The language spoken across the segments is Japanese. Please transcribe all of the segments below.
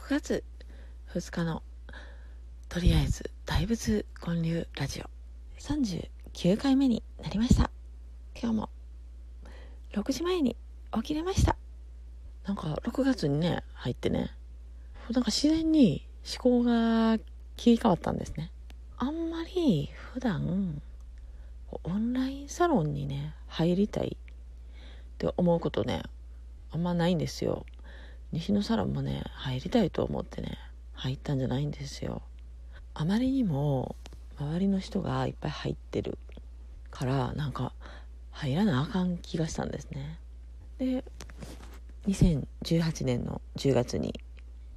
6月2日のとりあえず大仏建立ラジオ。39回目になりました。今日も6時前に起きれました。なんか6月にね入ってねなんか自然に思考が切り替わったんですね。あんまり普段オンラインサロンにね入りたいって思うことねあんまないんですよ。西のサロンもね入りたいと思ってね入ったんじゃないんですよ。あまりにも周りの人がいっぱい入ってるからなんか入らなあかん気がしたんですね。で2018年の10月に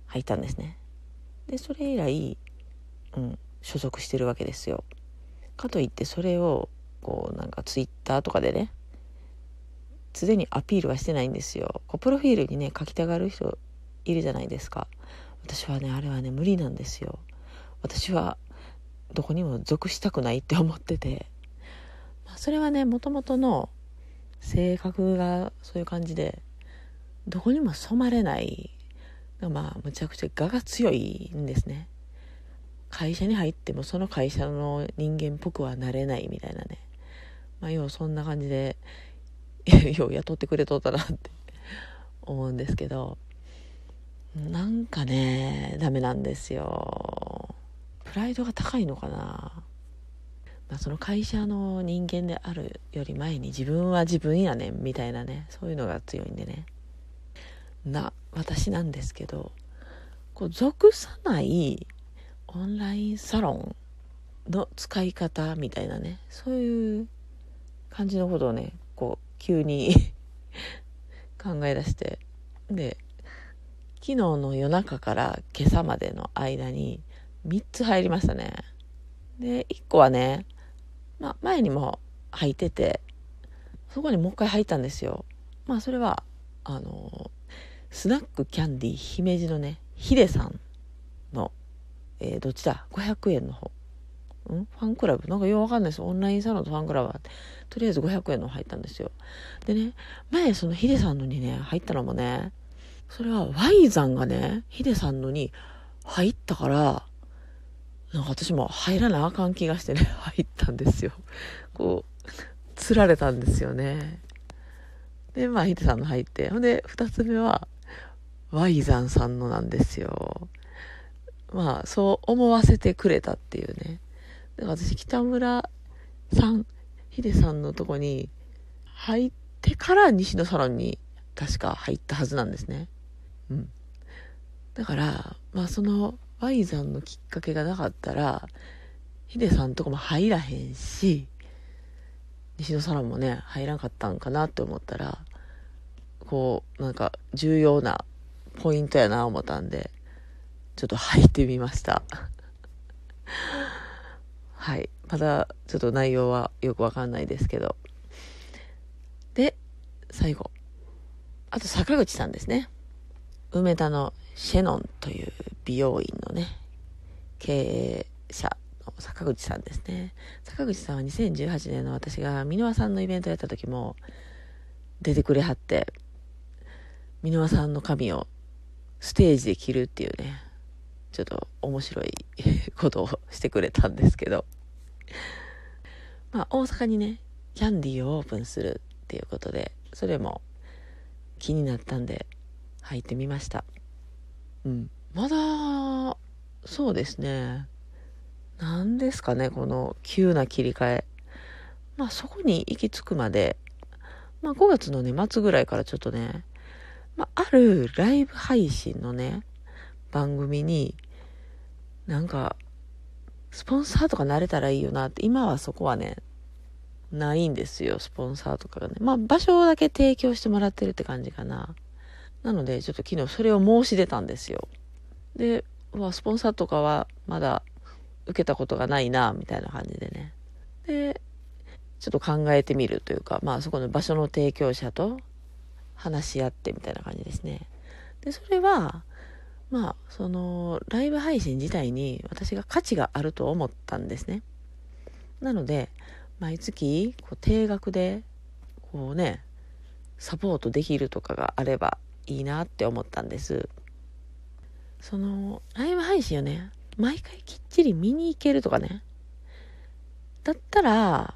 入ったんですね。でそれ以来、うん、所属してるわけですよ。かといってそれをこうなんかツイッターとかでね常にアピールはしてないんですよ。こうプロフィールにね書きたがる人いるじゃないですか。私はねあれはね無理なんですよ。私はどこにも属したくないって思ってて、まあ、それはねもともとの性格がそういう感じでどこにも染まれない。まあむちゃくちゃ我が強いんですね。会社に入ってもその会社の人間っぽくはなれないみたいなね。まあ要はそんな感じで よう雇ってくれとったなって思うんですけどなんかねダメなんですよ。プライドが高いのかな、まあ、その会社の人間であるより前に自分は自分やねんみたいなねそういうのが強いんでね。な私なんですけどこう属さないオンラインサロンの使い方みたいなねそういう感じのことをねこう急に 考え出して。で昨日の夜中から今朝までの間に3つ入りましたね。で1個はね、ま、前にも入っててそこにもう一回入ったんですよ。まあそれはあのスナックキャンディ姫路のねヒデさんの、えー、どっちだ？500円の方。ん？ファンクラブ？なんかようわかんないです。オンラインサロンとファンクラブはとりあえず500円の入ったんですよ。でね前そのヒデさんのにね入ったのもねそれは Y 山がねヒデさんのに入ったからなんか私も入らなあかん気がしてね 入ったんですよ。こう釣られたんですよね。でまあヒデさんの入って。ほんで2つ目は Y 山さんのなんですよ。まあそう思わせてくれたっていうね。だから私、北村さん、ヒデさんのとこに入ってから西のサロンに確か入ったはずなんですね。うん。だから、まあその Y さんのきっかけがなかったら、ヒデさんとこも入らへんし、西野サロンもね、入らんかったんかなって思ったら、こう、なんか重要なポイントやな思ったんで、ちょっと入ってみました。はい。まだちょっと内容はよくわかんないですけど。で、最後。あと坂口さんですね。梅田のシェノンという美容院のね、経営者の坂口さんですね。坂口さんは2018年の私が箕輪さんのイベントやった時も出てくれはって、箕輪さんの髪をステージで着るっていうね、ちょっと面白いことをしてくれたんですけど、まあ、大阪にね、キャンディーをオープンするっていうことで、それも気になったんで、入ってみました。うん。まだ、そうですね。何ですかね、この急な切り替え。まあ、そこに行き着くまで、まあ、5月のね、末ぐらいからちょっとね、まあ、あるライブ配信のね、番組に、なんか、スポンサーとかなれたらいいよなって、今はそこはね、ないんですよ、スポンサーとかがね。まあ、場所だけ提供してもらってるって感じかな。なので、ちょっと昨日それを申し出たんですよ。で、まあ、スポンサーとかはまだ受けたことがないな、みたいな感じでね。で、ちょっと考えてみるというか、まあ、そこの場所の提供者と話し合ってみたいな感じですね。で、それは、まあ、その、ライブ配信自体に私が価値があると思ったんですね。なので、毎月、こう、定額で、こうね、サポートできるとかがあればいいなって思ったんです。その、ライブ配信をね、毎回きっちり見に行けるとかね。だったら、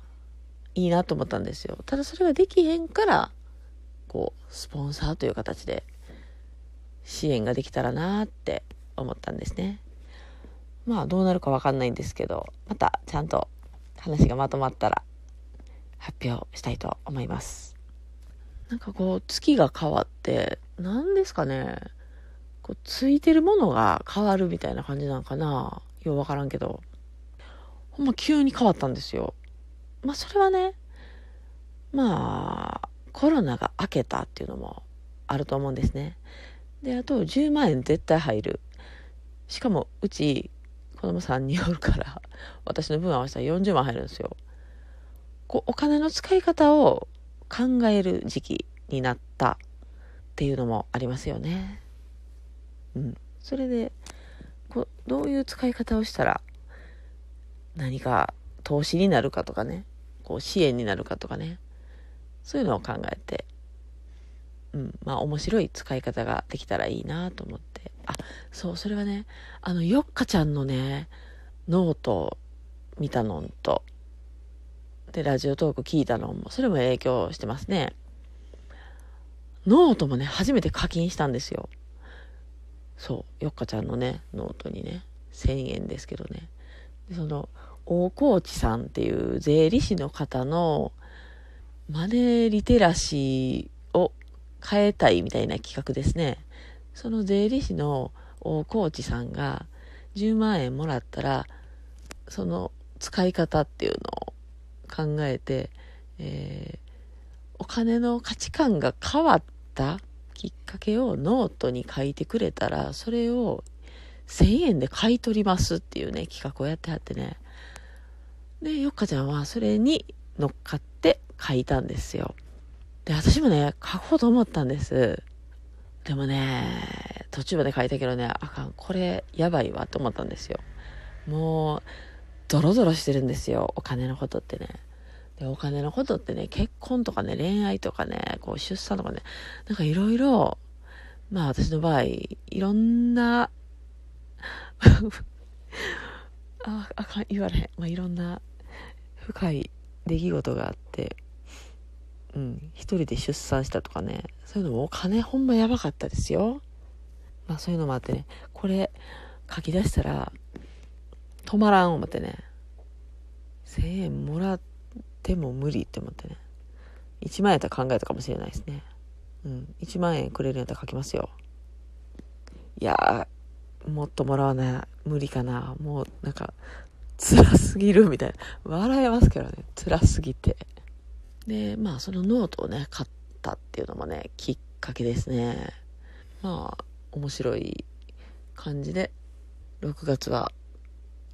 いいなと思ったんですよ。ただそれができへんから、こう、スポンサーという形で支援ができたらなって思ったんですね。まあどうなるかわかんないんですけど、またちゃんと話がまとまったら発表したいと思います。なんかこう月が変わって、何ですかね。こうついてるものが変わるみたいな感じなんかな。ようわからんけど。ほんま急に変わったんですよ。まあそれはね、まあコロナが明けたっていうのもあると思うんですね。で、あと10万円絶対入る。しかもうち子供3人おるから私の分合わせたら40万入るんですよ。こうお金の使い方を考える時期になったっていうのもありますよね。うん。それで、こどういう使い方をしたら何か投資になるかとかね、こう支援になるかとかね、そういうのを考えて、うん、まあ面白い使い方ができたらいいなと思って。あ、そう、それはね、あの、よっかちゃんのね、ノート見たのんと、で、ラジオトーク聞いたのも、それも影響してますね。ノートもね、初めて課金したんですよ。そう、よっかちゃんのね、ノートにね、1000円ですけどね。でその、大河内さんっていう税理士の方のマネーリテラシーを変えたいみたいな企画ですね。その税理士の大河内さんが10万円もらったら、その使い方っていうのを考えて、えー、お金の価値観が変わったきっかけをノートに書いてくれたら、それを1000円で買い取りますっていうね、企画をやってはってね。で、よっかちゃんはそれに乗っかって書いたんですよ。で、私もね、書こうと思ったんです。でもね、途中まで書いたけどね、あかん、これやばいわと思ったんですよ。もう、ドロドロしてるんですよ、お金のことってね。で、お金のことってね、結婚とかね、恋愛とかね、こう出産とかね、なんかいろいろ、まあ私の場合、いろんな あ、あかん、言われへん。まあいろんな深い出来事があって、うん、一人で出産したとかね、そういうのもお金ほんまやばかったですよ。まあそういうのもあってね、これ書き出したら止まらん思ってね、1000円もらっても無理って思ってね、1万円やったら考えたかもしれないですね。うん、1万円くれるんやったら書きますよ。いやもっともらわない無理かな。もうなんか、辛すぎるみたいな。笑えますけどね。辛すぎて。で、まあそのノートをね、買ったっていうのもね、きっかけですね。まあ、面白い感じで、6月は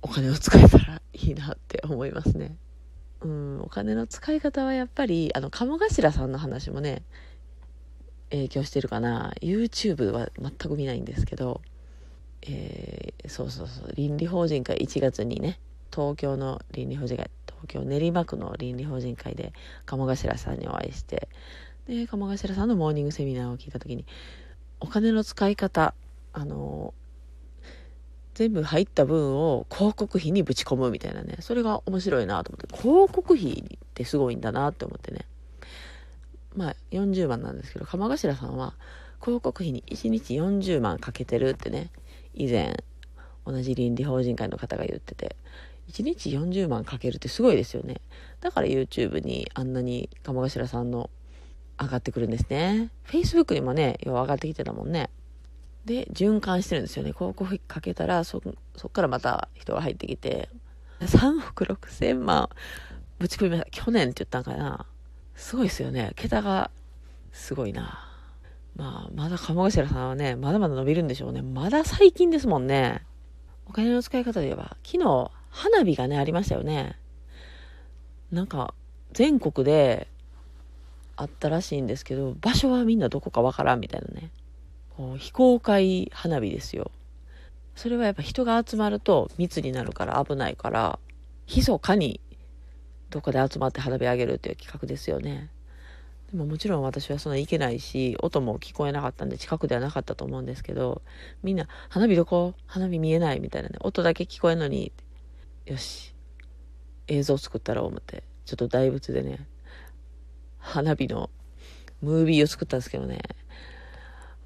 お金を使えたらいいなって思いますね。うん、お金の使い方はやっぱり、あの、鴨頭さんの話もね、影響してるかな。YouTube は全く見ないんですけど、えー、そうそうそう、倫理法人会1月にね、東京の倫理法人会、東京練馬区の倫理法人会で鴨頭さんにお会いして、で、鴨頭さんのモーニングセミナーを聞いた時に、お金の使い方、あの、全部入った分を広告費にぶち込むみたいなね、それが面白いなと思って、広告費ってすごいんだなって思ってね。まあ、40万なんですけど、鴨頭さんは広告費に1日40万かけてるってね、以前、同じ倫理法人会の方が言ってて、1日40万かけるってすごいですよね。だから YouTube にあんなに鴨頭さんの上がってくるんですね。Facebook にもね、よう上がってきてたもんね。で、循環してるんですよね。広告かけたら、そ、そっからまた人が入ってきて、3億6千万ぶち込みました。去年って言ったんかな。すごいですよね。桁がすごいな。まあ、まだ鴨頭さんはね、まだまだ伸びるんでしょうね。まだ最近ですもんね。お金の使い方で言えば、昨日、花火がね、ありましたよね。なんか、全国であったらしいんですけど、場所はみんなどこかわからんみたいなね。こう非公開花火ですよ。それはやっぱ人が集まると密になるから危ないから、密かにどこで集まって花火あげるっていう企画ですよね。でももちろん私はそんな行けないし、音も聞こえなかったんで近くではなかったと思うんですけど、みんな、花火どこ？花火見えないみたいなね、音だけ聞こえんのに、よし、映像作ったら思って、ちょっと大仏でね、花火のムービーを作ったんですけどね、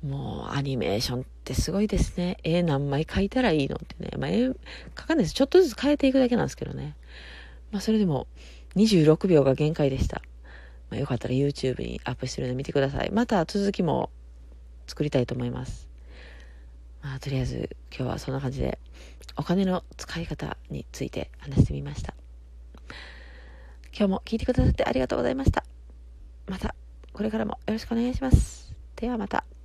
もうアニメーションってすごいですね。絵何枚描いたらいいのってね。まあ、絵描かないです。ちょっとずつ変えていくだけなんですけどね。まあ、それでも26秒が限界でした。まあ、よかったら YouTube にアップしてるの見てください。また続きも作りたいと思います。まあ、とりあえず今日はそんな感じでお金の使い方について話してみました。今日も聞いてくださってありがとうございました。またこれからもよろしくお願いします。ではまた。